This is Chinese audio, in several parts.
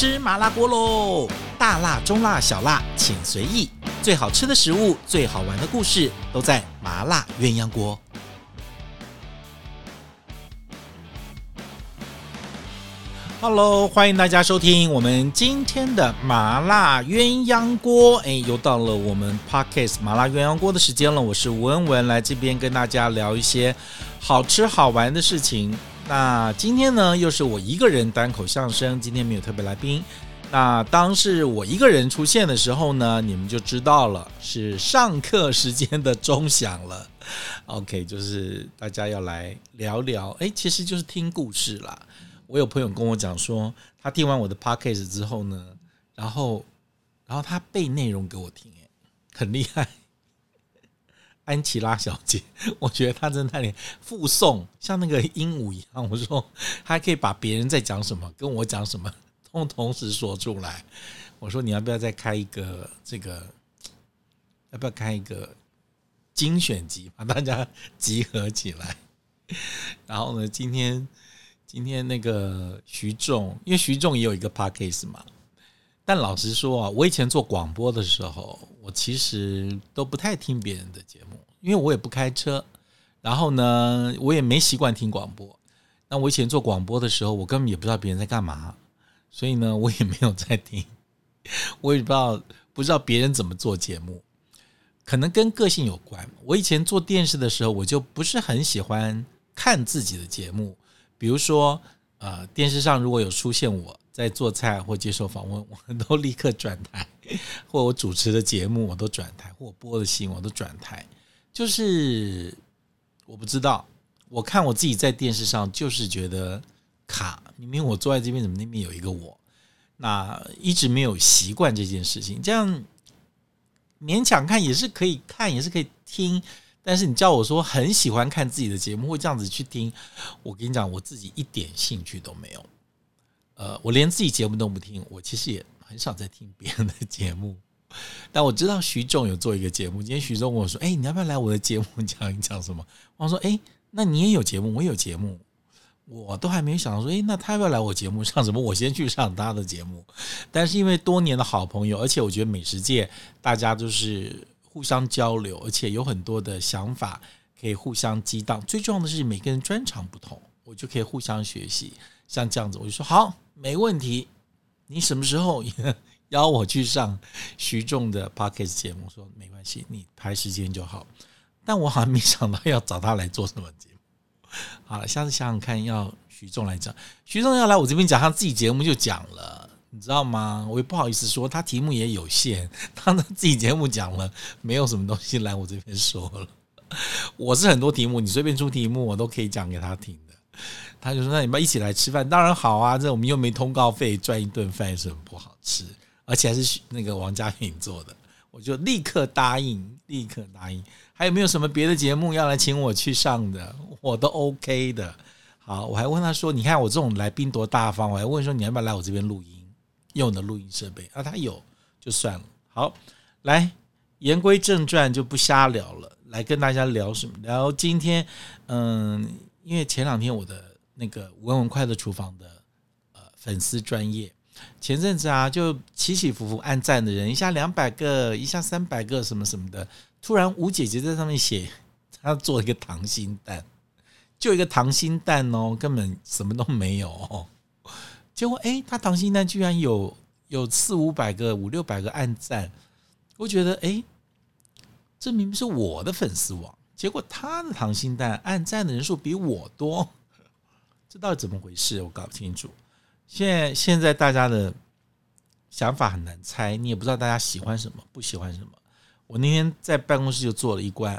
吃麻辣锅喽！大辣、中辣、小辣，请随意。最好吃的食物，最好玩的故事，都在麻辣鸳鸯锅。Hello，欢迎大家收听我们今天的麻辣鸳鸯锅。哎，又到了我们 Podcast 麻辣鸳鸯锅的时间了。我是吴恩文，来这边跟大家聊一些好吃好玩的事情。那今天呢，又是我一个人单口相声，今天没有特别来宾。那当是我一个人出现的时候呢，你们就知道了，是上课时间的钟响了。OK，就是大家要来聊聊，哎，其实就是听故事啦。我有朋友跟我讲说，他听完我的 Podcast 之后呢，然后，然后他背内容给我听，哎，很厉害。安琪拉小姐，我觉得她在那里附送，像那个鹦鹉一样。我说，她还可以把别人在讲什么，跟我讲什么，同同时说出来。我说，你要不要再开一个这个？要不要开一个精选集，把大家集合起来？然后呢，今天今天那个徐仲，因为徐仲也有一个 podcast 嘛。但老实说啊，我以前做广播的时候，我其实都不太听别人的节目，因为我也不开车，然后呢，我也没习惯听广播。那我以前做广播的时候，我根本也不知道别人在干嘛，所以呢，我也没有在听，我也不知道不知道别人怎么做节目，可能跟个性有关。我以前做电视的时候，我就不是很喜欢看自己的节目，比如说，呃，电视上如果有出现我。在做菜或接受访问，我都立刻转台；或我主持的节目，我都转台；或我播的戏，我都转台。就是我不知道，我看我自己在电视上，就是觉得卡。明明我坐在这边，怎么那边有一个我？那一直没有习惯这件事情。这样勉强看也是可以看，也是可以听。但是你叫我说很喜欢看自己的节目，会这样子去听，我跟你讲，我自己一点兴趣都没有。呃，我连自己节目都不听，我其实也很少在听别人的节目。但我知道徐仲有做一个节目，今天徐仲问我说：“哎，你要不要来我的节目讲一讲什么？”我说：“哎，那你也有节目，我有节目，我都还没想到说，哎，那他要不要来我节目上什么？我先去上他的节目。但是因为多年的好朋友，而且我觉得美食界大家都是互相交流，而且有很多的想法可以互相激荡。最重要的是每个人专长不同，我就可以互相学习。像这样子，我就说好。”没问题，你什么时候 邀我去上徐仲的 podcast 节目？说没关系，你排时间就好。但我好像没想到要找他来做什么节目。好了，下次想想看，要徐仲来讲。徐仲要来我这边讲他自己节目就讲了，你知道吗？我也不好意思说，他题目也有限，他的自己节目讲了，没有什么东西来我这边说了。我是很多题目，你随便出题目，我都可以讲给他听的。他就说：“那你们一起来吃饭，当然好啊！这我们又没通告费，赚一顿饭有什么不好吃？而且还是那个王家颖做的，我就立刻答应，立刻答应。还有没有什么别的节目要来请我去上的？我都 OK 的。好，我还问他说：‘你看我这种来宾多大方？’我还问说：‘你要不要来我这边录音，用的录音设备？’啊，他有就算了。好，来言归正传，就不瞎聊了。来跟大家聊什么？聊今天，嗯，因为前两天我的。那个文文快乐厨房的呃粉丝专业，前阵子啊就起起伏伏按赞的人一下两百个，一下三百个什么什么的，突然吴姐姐在上面写，她做一个糖心蛋，就一个糖心蛋哦，根本什么都没有哦，结果哎，她糖心蛋居然有有四五百个、五六百个按赞，我觉得哎，这明明是我的粉丝网，结果她的糖心蛋按赞的人数比我多。这到底怎么回事？我搞不清楚。现在现在大家的想法很难猜，你也不知道大家喜欢什么，不喜欢什么。我那天在办公室就做了一罐，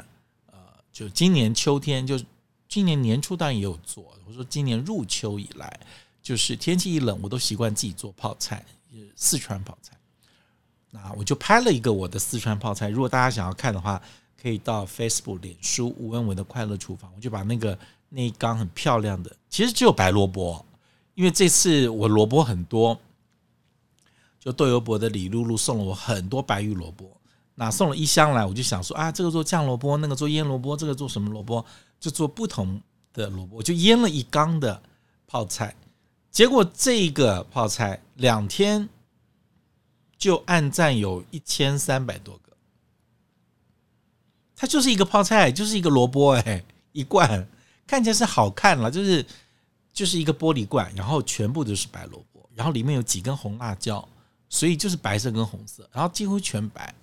呃，就今年秋天，就今年年初当然也有做。我说今年入秋以来，就是天气一冷，我都习惯自己做泡菜，就是四川泡菜。那我就拍了一个我的四川泡菜。如果大家想要看的话，可以到 Facebook、脸书吴文文的快乐厨房，我就把那个。那一缸很漂亮的，其实只有白萝卜，因为这次我萝卜很多，就豆油伯的李露露送了我很多白玉萝卜，那送了一箱来，我就想说啊，这个做酱萝卜，那个做腌萝卜，这个做什么萝卜，就做不同的萝卜，我就腌了一缸的泡菜，结果这个泡菜两天就按赞有一千三百多个，它就是一个泡菜，就是一个萝卜，哎，一罐看起来是好看了，就是就是一个玻璃罐，然后全部都是白萝卜，然后里面有几根红辣椒，所以就是白色跟红色，然后几乎全白，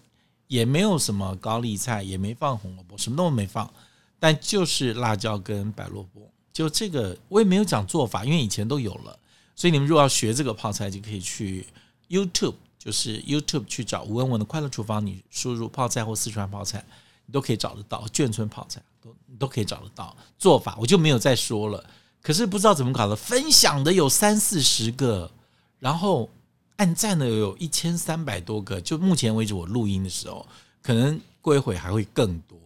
也没有什么高丽菜，也没放红萝卜，什么都没放，但就是辣椒跟白萝卜。就这个我也没有讲做法，因为以前都有了。所以你们如果要学这个泡菜，就可以去 YouTube，就是 YouTube 去找吴文文的快乐厨房，你输入泡菜或四川泡菜，你都可以找得到。眷村泡菜都你都可以找得到做法，我就没有再说了。可是不知道怎么搞的，分享的有三四十个，然后按赞的有一千三百多个。就目前为止，我录音的时候，可能过一会还会更多。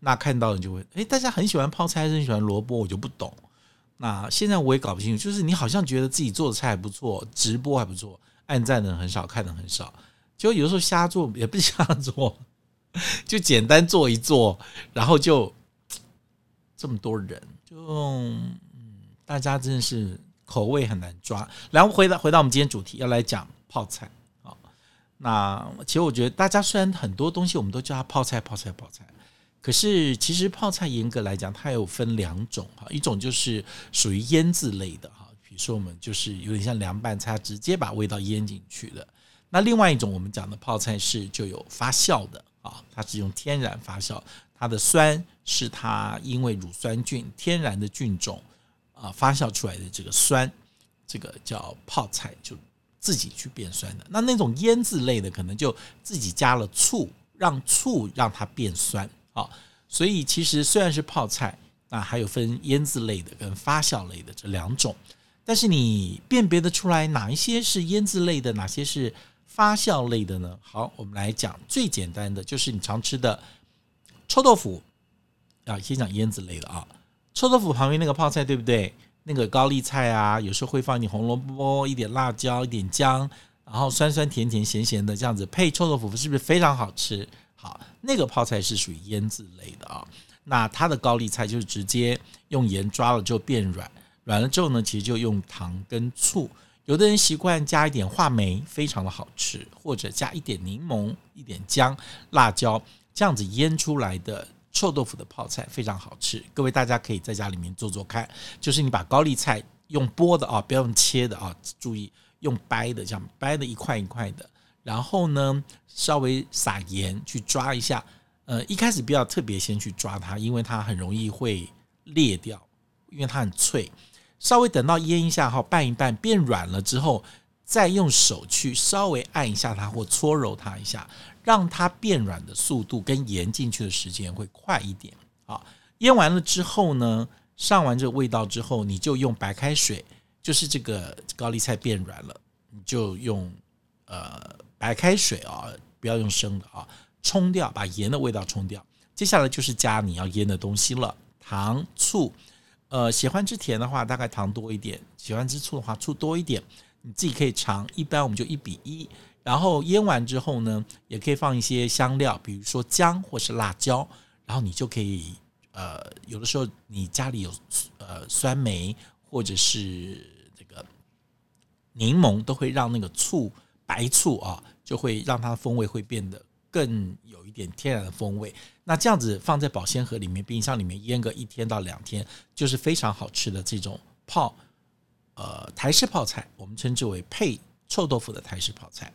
那看到你就会，诶，大家很喜欢泡菜，很喜欢萝卜，我就不懂。那现在我也搞不清楚，就是你好像觉得自己做的菜还不错，直播还不错，按赞的很少，看的很少，就有时候瞎做也不瞎做，就简单做一做，然后就这么多人，就，大家真的是口味很难抓。然后回到回到我们今天主题，要来讲泡菜啊。那其实我觉得大家虽然很多东西我们都叫它泡菜，泡菜，泡菜。可是，其实泡菜严格来讲，它有分两种哈，一种就是属于腌制类的哈，比如说我们就是有点像凉拌菜，直接把味道腌进去的。那另外一种我们讲的泡菜是就有发酵的啊，它是用天然发酵，它的酸是它因为乳酸菌天然的菌种啊发酵出来的这个酸，这个叫泡菜，就自己去变酸的。那那种腌制类的，可能就自己加了醋，让醋让它变酸。啊，所以其实虽然是泡菜，那还有分腌制类的跟发酵类的这两种，但是你辨别得出来哪一些是腌制类的，哪些是发酵类的呢？好，我们来讲最简单的，就是你常吃的臭豆腐啊，先讲腌制类的啊，臭豆腐旁边那个泡菜对不对？那个高丽菜啊，有时候会放点红萝卜、一点辣椒、一点姜，然后酸酸甜甜咸咸的这样子配臭豆腐，是不是非常好吃？好，那个泡菜是属于腌制类的啊。那它的高丽菜就是直接用盐抓了就变软，软了之后呢，其实就用糖跟醋。有的人习惯加一点话梅，非常的好吃，或者加一点柠檬、一点姜、辣椒，这样子腌出来的臭豆腐的泡菜非常好吃。各位大家可以在家里面做做看，就是你把高丽菜用剥的啊，不要用切的啊，注意用掰的，这样掰的一块一块的。然后呢，稍微撒盐去抓一下，呃，一开始不要特别先去抓它，因为它很容易会裂掉，因为它很脆。稍微等到腌一下哈，拌一拌变软了之后，再用手去稍微按一下它或搓揉它一下，让它变软的速度跟盐进去的时间会快一点。好，腌完了之后呢，上完这个味道之后，你就用白开水，就是这个高丽菜变软了，你就用呃。白开水啊，不要用生的啊，冲掉，把盐的味道冲掉。接下来就是加你要腌的东西了，糖、醋。呃，喜欢吃甜的话，大概糖多一点；喜欢吃醋的话，醋多一点。你自己可以尝。一般我们就一比一。然后腌完之后呢，也可以放一些香料，比如说姜或是辣椒。然后你就可以，呃，有的时候你家里有呃酸梅或者是这个柠檬，都会让那个醋。白醋啊，就会让它的风味会变得更有一点天然的风味。那这样子放在保鲜盒里面、冰箱里面腌个一天到两天，就是非常好吃的这种泡呃台式泡菜，我们称之为配臭豆腐的台式泡菜。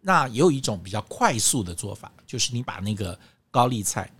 那也有一种比较快速的做法，就是你把那个高丽菜。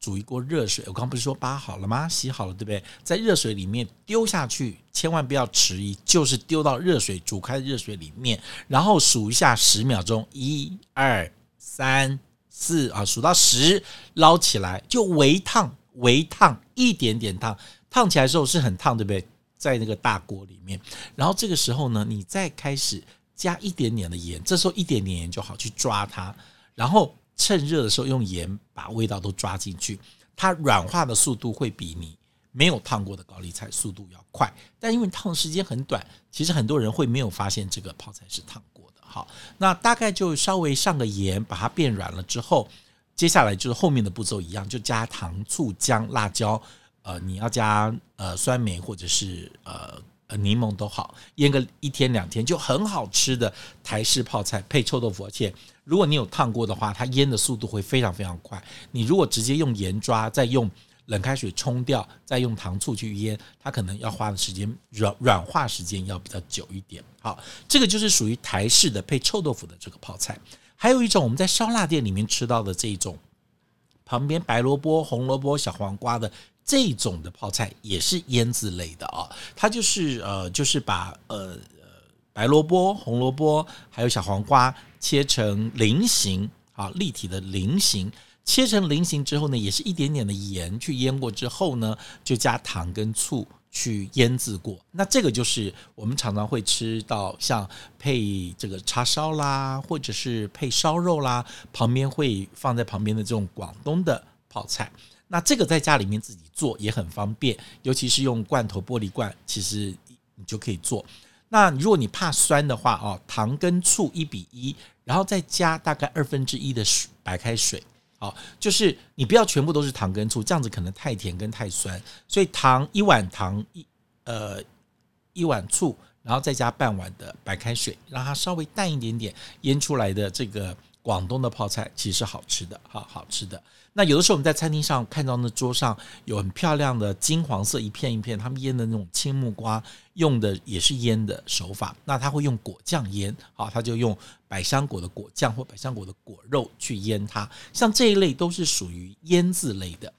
煮一锅热水，我刚不是说扒好了吗？洗好了，对不对？在热水里面丢下去，千万不要迟疑，就是丢到热水煮开的热水里面，然后数一下十秒钟，一、二、三、四啊，数到十，捞起来就微烫，微烫一点点烫，烫起来的时候是很烫，对不对？在那个大锅里面，然后这个时候呢，你再开始加一点点的盐，这时候一点点盐就好去抓它，然后。趁热的时候用盐把味道都抓进去，它软化的速度会比你没有烫过的高丽菜速度要快。但因为烫的时间很短，其实很多人会没有发现这个泡菜是烫过的。好，那大概就稍微上个盐，把它变软了之后，接下来就是后面的步骤一样，就加糖、醋、姜、辣椒。呃，你要加呃酸梅或者是呃呃柠檬都好，腌个一天两天就很好吃的台式泡菜配臭豆腐，而且如果你有烫过的话，它腌的速度会非常非常快。你如果直接用盐抓，再用冷开水冲掉，再用糖醋去腌，它可能要花的时间软软化时间要比较久一点。好，这个就是属于台式的配臭豆腐的这个泡菜。还有一种我们在烧腊店里面吃到的这种。旁边白萝卜、红萝卜、小黄瓜的这种的泡菜也是腌制类的啊，它就是呃，就是把呃白萝卜、红萝卜还有小黄瓜切成菱形啊，立体的菱形，切成菱形之后呢，也是一点点的盐去腌过之后呢，就加糖跟醋。去腌制过，那这个就是我们常常会吃到，像配这个叉烧啦，或者是配烧肉啦，旁边会放在旁边的这种广东的泡菜。那这个在家里面自己做也很方便，尤其是用罐头玻璃罐，其实你就可以做。那如果你怕酸的话哦，糖跟醋一比一，然后再加大概二分之一的水白开水。好，就是你不要全部都是糖跟醋，这样子可能太甜跟太酸。所以糖一碗糖一呃一碗醋，然后再加半碗的白开水，让它稍微淡一点点，腌出来的这个广东的泡菜其实是好吃的，好好吃的。那有的时候我们在餐厅上看到那桌上有很漂亮的金黄色一片一片，他们腌的那种青木瓜，用的也是腌的手法。那他会用果酱腌，好，他就用百香果的果酱或百香果的果肉去腌它。像这一类都是属于腌制类的。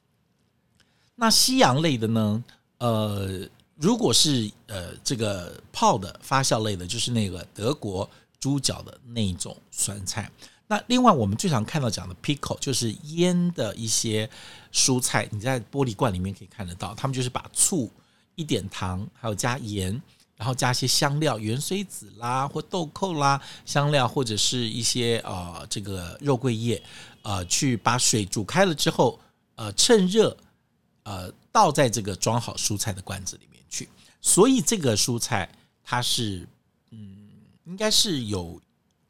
那西洋类的呢？呃，如果是呃这个泡的发酵类的，就是那个德国猪脚的那种酸菜。那另外，我们最常看到讲的 pickle 就是腌的一些蔬菜，你在玻璃罐里面可以看得到。他们就是把醋、一点糖，还有加盐，然后加一些香料，芫荽籽啦或豆蔻啦，香料或者是一些呃这个肉桂叶，呃，去把水煮开了之后，呃，趁热，呃，倒在这个装好蔬菜的罐子里面去。所以这个蔬菜它是，嗯，应该是有。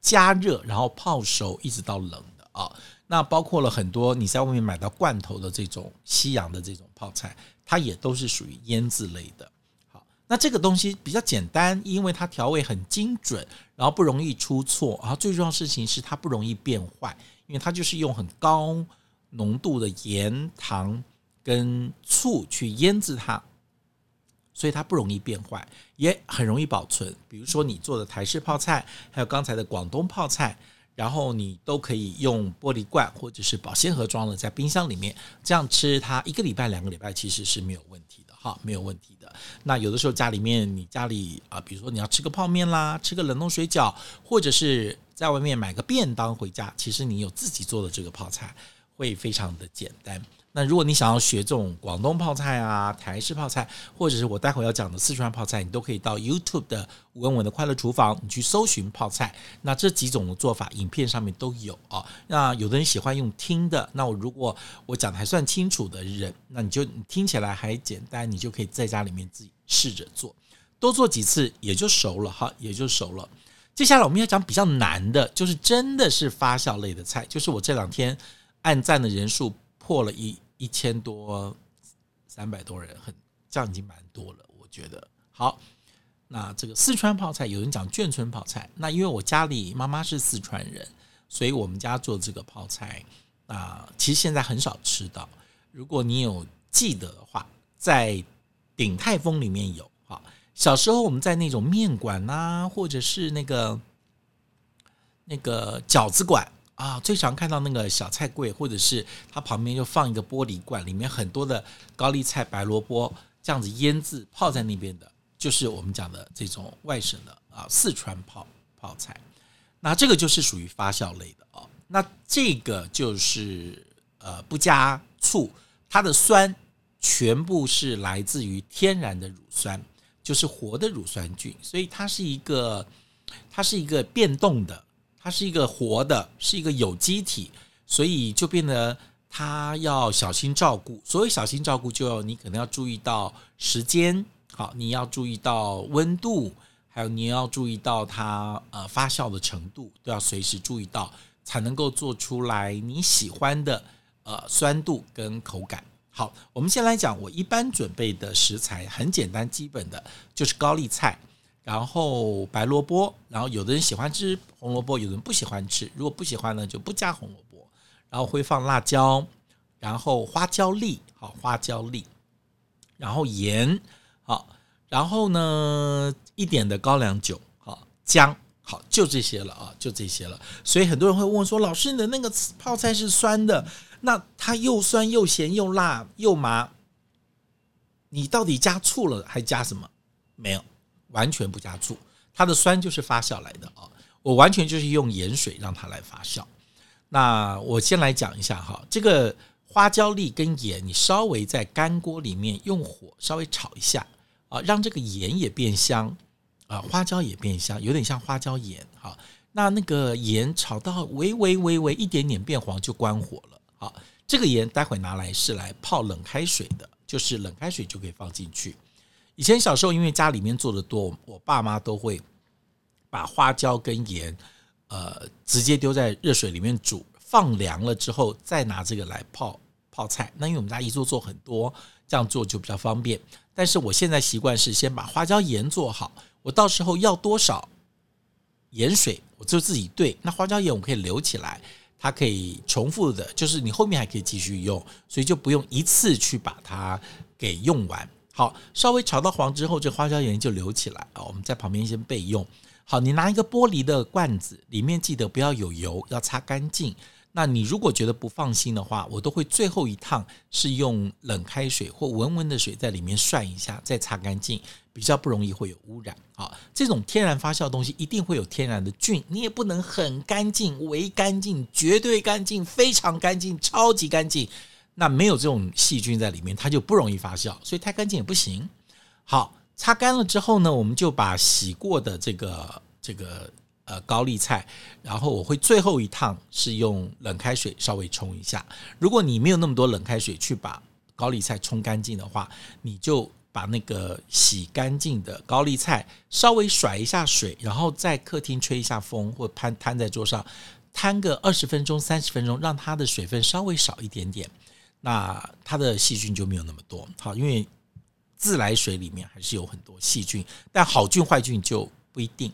加热，然后泡熟，一直到冷的啊。那包括了很多你在外面买到罐头的这种西洋的这种泡菜，它也都是属于腌制类的。好，那这个东西比较简单，因为它调味很精准，然后不容易出错，然后最重要的事情是它不容易变坏，因为它就是用很高浓度的盐、糖跟醋去腌制它。所以它不容易变坏，也很容易保存。比如说你做的台式泡菜，还有刚才的广东泡菜，然后你都可以用玻璃罐或者是保鲜盒装的，在冰箱里面这样吃，它一个礼拜、两个礼拜其实是没有问题的，哈，没有问题的。那有的时候家里面，你家里啊，比如说你要吃个泡面啦，吃个冷冻水饺，或者是在外面买个便当回家，其实你有自己做的这个泡菜，会非常的简单。那如果你想要学这种广东泡菜啊、台式泡菜，或者是我待会要讲的四川泡菜，你都可以到 YouTube 的吴文文的快乐厨房，你去搜寻泡菜。那这几种的做法，影片上面都有啊。那有的人喜欢用听的，那我如果我讲的还算清楚的人，那你就你听起来还简单，你就可以在家里面自己试着做，多做几次也就熟了哈，也就熟了。接下来我们要讲比较难的，就是真的是发酵类的菜，就是我这两天按赞的人数。破了一一千多，三百多人，很这样已经蛮多了，我觉得。好，那这个四川泡菜，有人讲眷村泡菜。那因为我家里妈妈是四川人，所以我们家做这个泡菜啊，其实现在很少吃到。如果你有记得的话，在鼎泰丰里面有。好，小时候我们在那种面馆呐，或者是那个那个饺子馆。啊，最常看到那个小菜柜，或者是它旁边就放一个玻璃罐，里面很多的高丽菜、白萝卜这样子腌制泡在那边的，就是我们讲的这种外省的啊四川泡泡菜。那这个就是属于发酵类的哦。那这个就是呃不加醋，它的酸全部是来自于天然的乳酸，就是活的乳酸菌，所以它是一个它是一个变动的。它是一个活的，是一个有机体，所以就变得它要小心照顾。所谓小心照顾，就要你可能要注意到时间，好，你要注意到温度，还有你要注意到它呃发酵的程度，都要随时注意到，才能够做出来你喜欢的呃酸度跟口感。好，我们先来讲，我一般准备的食材很简单，基本的就是高丽菜，然后白萝卜，然后有的人喜欢吃红萝卜，有的人不喜欢吃，如果不喜欢呢，就不加红萝卜，然后会放辣椒，然后花椒粒，好，花椒粒，然后盐，好，然后呢一点的高粱酒，好，姜。好，就这些了啊，就这些了。所以很多人会问说：“老师，你的那个泡菜是酸的，那它又酸又咸又辣又麻，你到底加醋了还加什么？没有，完全不加醋。它的酸就是发酵来的啊。我完全就是用盐水让它来发酵。那我先来讲一下哈，这个花椒粒跟盐，你稍微在干锅里面用火稍微炒一下啊，让这个盐也变香。”啊，花椒也变香，有点像花椒盐。哈，那那个盐炒到微微微微一点点变黄就关火了。好，这个盐待会拿来是来泡冷开水的，就是冷开水就可以放进去。以前小时候因为家里面做的多，我爸妈都会把花椒跟盐，呃，直接丢在热水里面煮，放凉了之后再拿这个来泡泡菜。那因为我们家一做做很多，这样做就比较方便。但是我现在习惯是先把花椒盐做好。我到时候要多少盐水，我就自己兑。那花椒盐我可以留起来，它可以重复的，就是你后面还可以继续用，所以就不用一次去把它给用完。好，稍微炒到黄之后，这花椒盐就留起来啊，我们在旁边先备用。好，你拿一个玻璃的罐子，里面记得不要有油，要擦干净。那你如果觉得不放心的话，我都会最后一趟是用冷开水或温温的水在里面涮一下，再擦干净，比较不容易会有污染。好，这种天然发酵的东西一定会有天然的菌，你也不能很干净、为干净、绝对干净、非常干净、超级干净。那没有这种细菌在里面，它就不容易发酵，所以太干净也不行。好，擦干了之后呢，我们就把洗过的这个这个。呃，高丽菜，然后我会最后一趟是用冷开水稍微冲一下。如果你没有那么多冷开水去把高丽菜冲干净的话，你就把那个洗干净的高丽菜稍微甩一下水，然后在客厅吹一下风，或摊摊在桌上，摊个二十分钟、三十分钟，让它的水分稍微少一点点，那它的细菌就没有那么多。好，因为自来水里面还是有很多细菌，但好菌坏菌就不一定。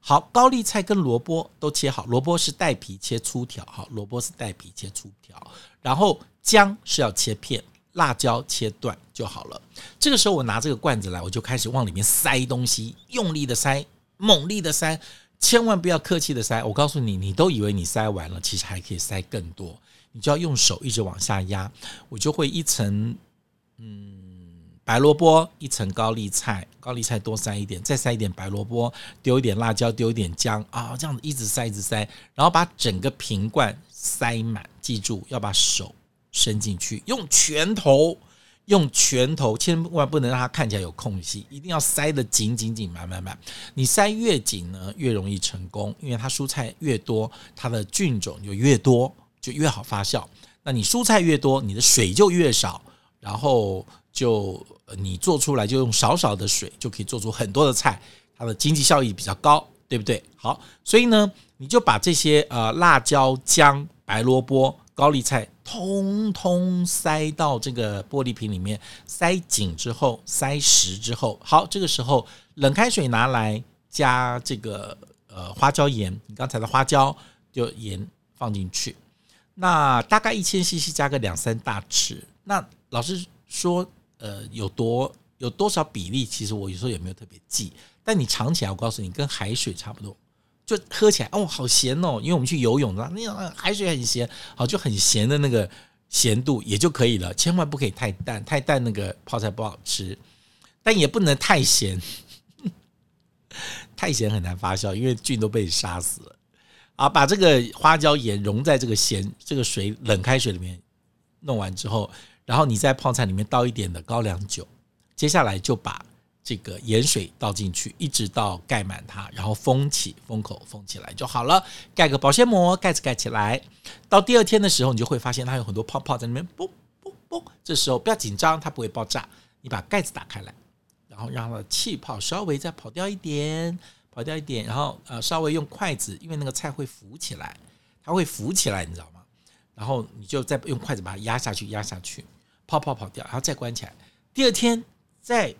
好，高丽菜跟萝卜都切好，萝卜是带皮切粗条，好，萝卜是带皮切粗条，然后姜是要切片，辣椒切断就好了。这个时候我拿这个罐子来，我就开始往里面塞东西，用力的塞，猛力的塞，千万不要客气的塞。我告诉你，你都以为你塞完了，其实还可以塞更多，你就要用手一直往下压，我就会一层，嗯。白萝卜一层，高丽菜，高丽菜多塞一点，再塞一点白萝卜，丢一点辣椒，丢一点姜啊，这样子一直塞，一直塞，然后把整个瓶罐塞满。记住要把手伸进去，用拳头，用拳头，千万不能让它看起来有空隙，一定要塞得紧紧紧，满满满。你塞越紧呢，越容易成功，因为它蔬菜越多，它的菌种就越多，就越好发酵。那你蔬菜越多，你的水就越少，然后就。你做出来就用少少的水就可以做出很多的菜，它的经济效益比较高，对不对？好，所以呢，你就把这些呃辣椒、姜、白萝卜、高丽菜，通通塞到这个玻璃瓶里面，塞紧之后，塞实之后，好，这个时候冷开水拿来加这个呃花椒盐，你刚才的花椒就盐放进去，那大概一千 CC 加个两三大匙，那老师说。呃，有多有多少比例？其实我有时候也没有特别记，但你尝起来，我告诉你，跟海水差不多，就喝起来哦，好咸哦。因为我们去游泳的，那种海水很咸，好就很咸的那个咸度也就可以了。千万不可以太淡，太淡那个泡菜不好吃，但也不能太咸，太咸很难发酵，因为菌都被杀死了。啊，把这个花椒盐溶在这个咸这个水冷开水里面，弄完之后。然后你在泡菜里面倒一点的高粱酒，接下来就把这个盐水倒进去，一直到盖满它，然后封起封口封起来就好了。盖个保鲜膜，盖子盖起来。到第二天的时候，你就会发现它有很多泡泡在里面，嘣嘣嘣。这时候不要紧张，它不会爆炸。你把盖子打开来，然后让它气泡稍微再跑掉一点，跑掉一点，然后呃稍微用筷子，因为那个菜会浮起来，它会浮起来，你知道吗？然后你就再用筷子把它压下去，压下去。泡泡跑掉，然后再关起来。第二天再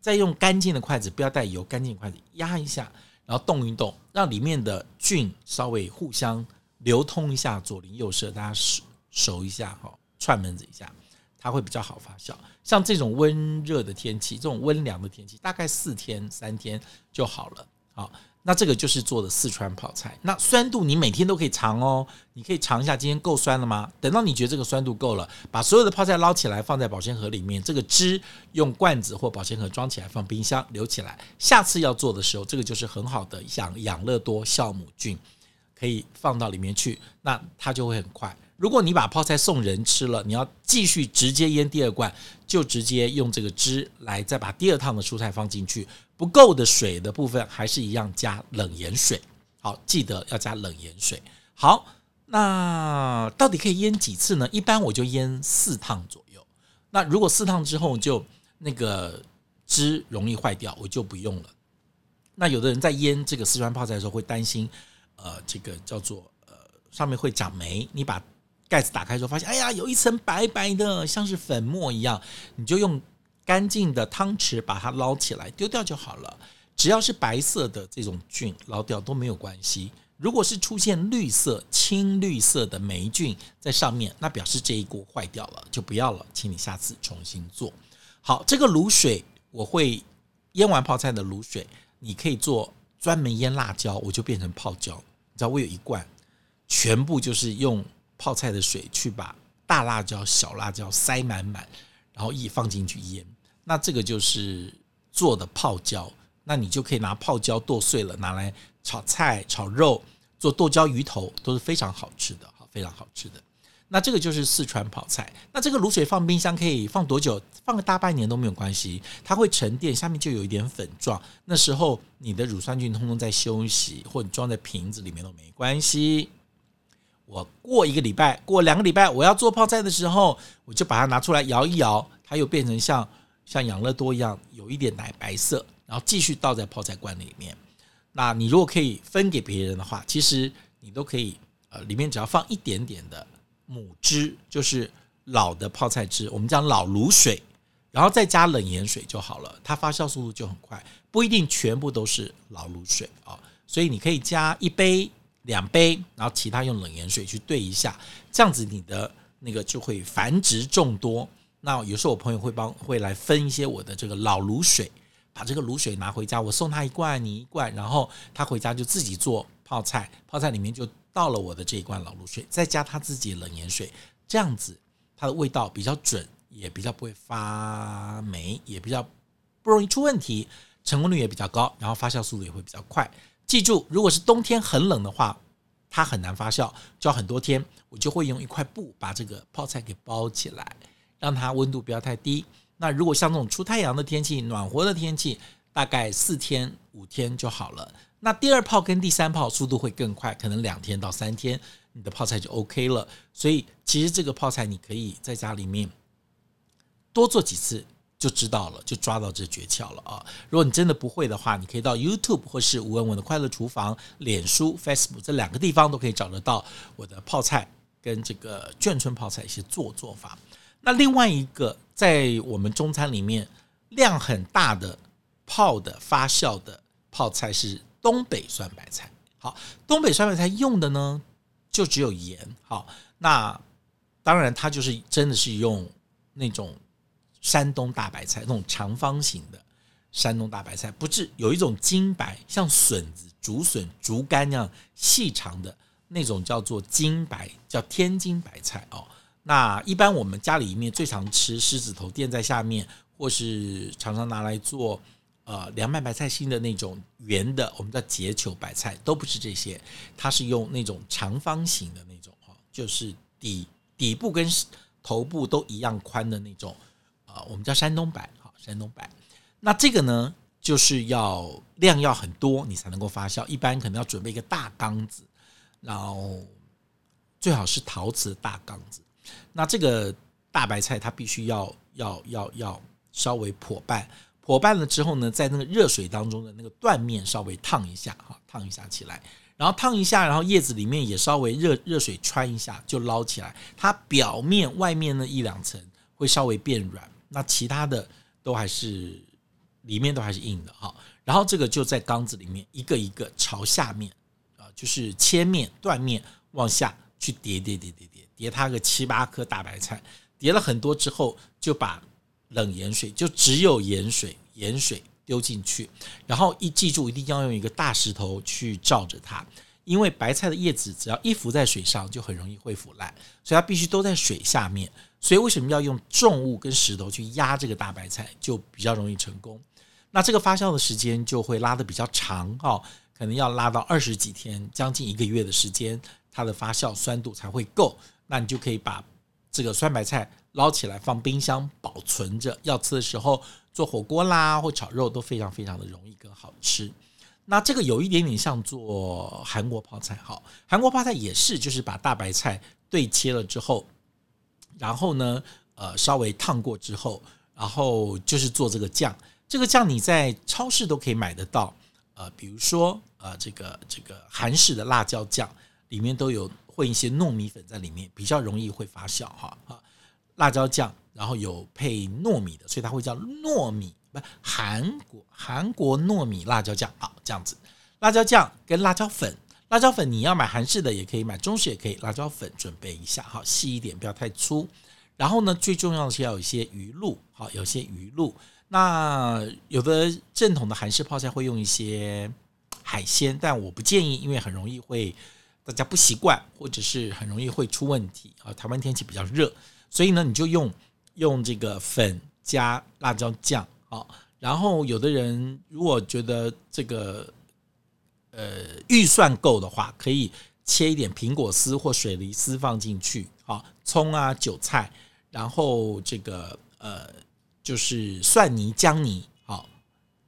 再用干净的筷子，不要带油，干净筷子压一下，然后动一动，让里面的菌稍微互相流通一下，左邻右舍大家熟熟一下哈，串门子一下，它会比较好发酵。像这种温热的天气，这种温凉的天气，大概四天三天就好了。好。那这个就是做的四川泡菜。那酸度你每天都可以尝哦，你可以尝一下今天够酸了吗？等到你觉得这个酸度够了，把所有的泡菜捞起来放在保鲜盒里面，这个汁用罐子或保鲜盒装起来放冰箱留起来。下次要做的时候，这个就是很好的养养乐多酵母菌，可以放到里面去，那它就会很快。如果你把泡菜送人吃了，你要继续直接腌第二罐，就直接用这个汁来再把第二趟的蔬菜放进去。不够的水的部分还是一样加冷盐水。好，记得要加冷盐水。好，那到底可以腌几次呢？一般我就腌四趟左右。那如果四趟之后就那个汁容易坏掉，我就不用了。那有的人在腌这个四川泡菜的时候会担心，呃，这个叫做呃上面会长霉，你把。盖子打开之后，发现哎呀，有一层白白的，像是粉末一样。你就用干净的汤匙把它捞起来，丢掉就好了。只要是白色的这种菌，捞掉都没有关系。如果是出现绿色、青绿色的霉菌在上面，那表示这一锅坏掉了，就不要了，请你下次重新做。好，这个卤水我会腌完泡菜的卤水，你可以做专门腌辣椒，我就变成泡椒。你知道我有一罐，全部就是用。泡菜的水去把大辣椒、小辣椒塞满满，然后一放进去腌，那这个就是做的泡椒。那你就可以拿泡椒剁碎了，拿来炒菜、炒肉，做剁椒鱼头都是非常好吃的，非常好吃的。那这个就是四川泡菜。那这个卤水放冰箱可以放多久？放个大半年都没有关系，它会沉淀，下面就有一点粉状。那时候你的乳酸菌通通在休息，或者装在瓶子里面都没关系。我过一个礼拜，过两个礼拜，我要做泡菜的时候，我就把它拿出来摇一摇，它又变成像像养乐多一样有一点奶白色，然后继续倒在泡菜罐里面。那你如果可以分给别人的话，其实你都可以，呃，里面只要放一点点的母汁，就是老的泡菜汁，我们讲老卤水，然后再加冷盐水就好了，它发酵速度就很快，不一定全部都是老卤水啊，所以你可以加一杯。两杯，然后其他用冷盐水去兑一下，这样子你的那个就会繁殖众多。那有时候我朋友会帮会来分一些我的这个老卤水，把这个卤水拿回家，我送他一罐，你一罐，然后他回家就自己做泡菜，泡菜里面就倒了我的这一罐老卤水，再加他自己冷盐水，这样子它的味道比较准，也比较不会发霉，也比较不容易出问题，成功率也比较高，然后发酵速度也会比较快。记住，如果是冬天很冷的话，它很难发酵，就要很多天。我就会用一块布把这个泡菜给包起来，让它温度不要太低。那如果像这种出太阳的天气、暖和的天气，大概四天五天就好了。那第二泡跟第三泡速度会更快，可能两天到三天，你的泡菜就 OK 了。所以其实这个泡菜你可以在家里面多做几次。就知道了，就抓到这诀窍了啊！如果你真的不会的话，你可以到 YouTube 或是吴文文的快乐厨房、脸书、Facebook 这两个地方都可以找得到我的泡菜跟这个眷村泡菜一些做做法。那另外一个在我们中餐里面量很大的泡的发酵的泡菜是东北酸白菜。好，东北酸白菜用的呢就只有盐。好，那当然它就是真的是用那种。山东大白菜那种长方形的山东大白菜，不是有一种金白，像笋子、竹笋、竹竿那样细长的那种，叫做金白，叫天津白菜哦。那一般我们家里面最常吃狮子头垫在下面，或是常常拿来做呃凉拌白菜心的那种圆的，我们叫结球白菜，都不是这些，它是用那种长方形的那种哈，就是底底部跟头部都一样宽的那种。啊，我们叫山东白，好，山东白。那这个呢，就是要量要很多，你才能够发酵。一般可能要准备一个大缸子，然后最好是陶瓷大缸子。那这个大白菜它必须要要要要稍微破半，破半了之后呢，在那个热水当中的那个断面稍微烫一下，哈，烫一下起来，然后烫一下，然后叶子里面也稍微热热水穿一下，就捞起来。它表面外面那一两层。会稍微变软，那其他的都还是里面都还是硬的哈。然后这个就在缸子里面一个一个朝下面啊，就是切面断面往下去叠叠叠叠叠叠它个七八颗大白菜，叠了很多之后，就把冷盐水就只有盐水盐水丢进去，然后一记住一定要用一个大石头去罩着它。因为白菜的叶子只要一浮在水上，就很容易会腐烂，所以它必须都在水下面。所以为什么要用重物跟石头去压这个大白菜，就比较容易成功。那这个发酵的时间就会拉得比较长哦，可能要拉到二十几天，将近一个月的时间，它的发酵酸度才会够。那你就可以把这个酸白菜捞起来放冰箱保存着，要吃的时候做火锅啦或炒肉都非常非常的容易跟好吃。那这个有一点点像做韩国泡菜，哈，韩国泡菜也是，就是把大白菜对切了之后，然后呢，呃，稍微烫过之后，然后就是做这个酱。这个酱你在超市都可以买得到，呃，比如说呃，这个这个韩式的辣椒酱里面都有混一些糯米粉在里面，比较容易会发酵哈啊，辣椒酱，然后有配糯米的，所以它会叫糯米。不，韩国韩国糯米辣椒酱，啊，这样子，辣椒酱跟辣椒粉，辣椒粉你要买韩式的也可以，买中式也可以，辣椒粉准备一下，好，细一点，不要太粗。然后呢，最重要的是要有一些鱼露，好，有些鱼露。那有的正统的韩式泡菜会用一些海鲜，但我不建议，因为很容易会大家不习惯，或者是很容易会出问题啊。台湾天气比较热，所以呢，你就用用这个粉加辣椒酱。好，然后有的人如果觉得这个呃预算够的话，可以切一点苹果丝或水梨丝放进去，好，葱啊、韭菜，然后这个呃就是蒜泥、姜泥，好，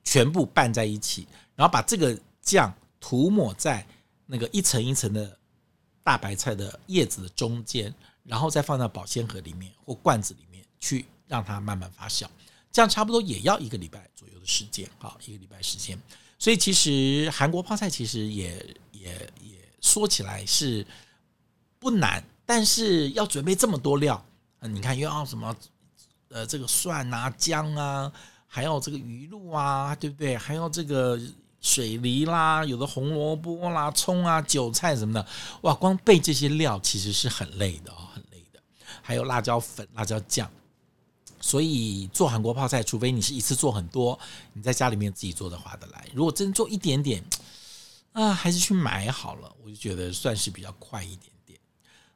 全部拌在一起，然后把这个酱涂抹在那个一层一层的大白菜的叶子的中间，然后再放到保鲜盒里面或罐子里面去，让它慢慢发酵。这样差不多也要一个礼拜左右的时间，好，一个礼拜时间。所以其实韩国泡菜其实也也也说起来是不难，但是要准备这么多料，你看又要什么呃这个蒜啊、姜啊，还有这个鱼露啊，对不对？还有这个水梨啦，有的红萝卜啦、葱啊、韭菜什么的，哇，光备这些料其实是很累的哦，很累的。还有辣椒粉、辣椒酱。所以做韩国泡菜，除非你是一次做很多，你在家里面自己做的划得来。如果真做一点点，啊，还是去买好了。我就觉得算是比较快一点点。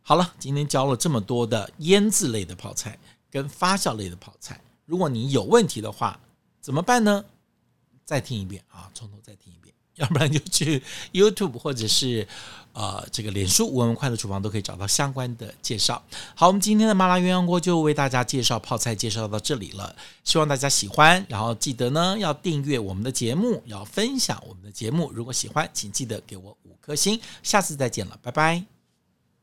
好了，今天教了这么多的腌制类的泡菜跟发酵类的泡菜，如果你有问题的话，怎么办呢？再听一遍啊，从头再听一遍。要不然就去 YouTube 或者是呃这个脸书“文文快乐厨房”都可以找到相关的介绍。好，我们今天的麻辣鸳鸯锅就为大家介绍泡菜，介绍到这里了。希望大家喜欢，然后记得呢要订阅我们的节目，要分享我们的节目。如果喜欢，请记得给我五颗星。下次再见了，拜拜。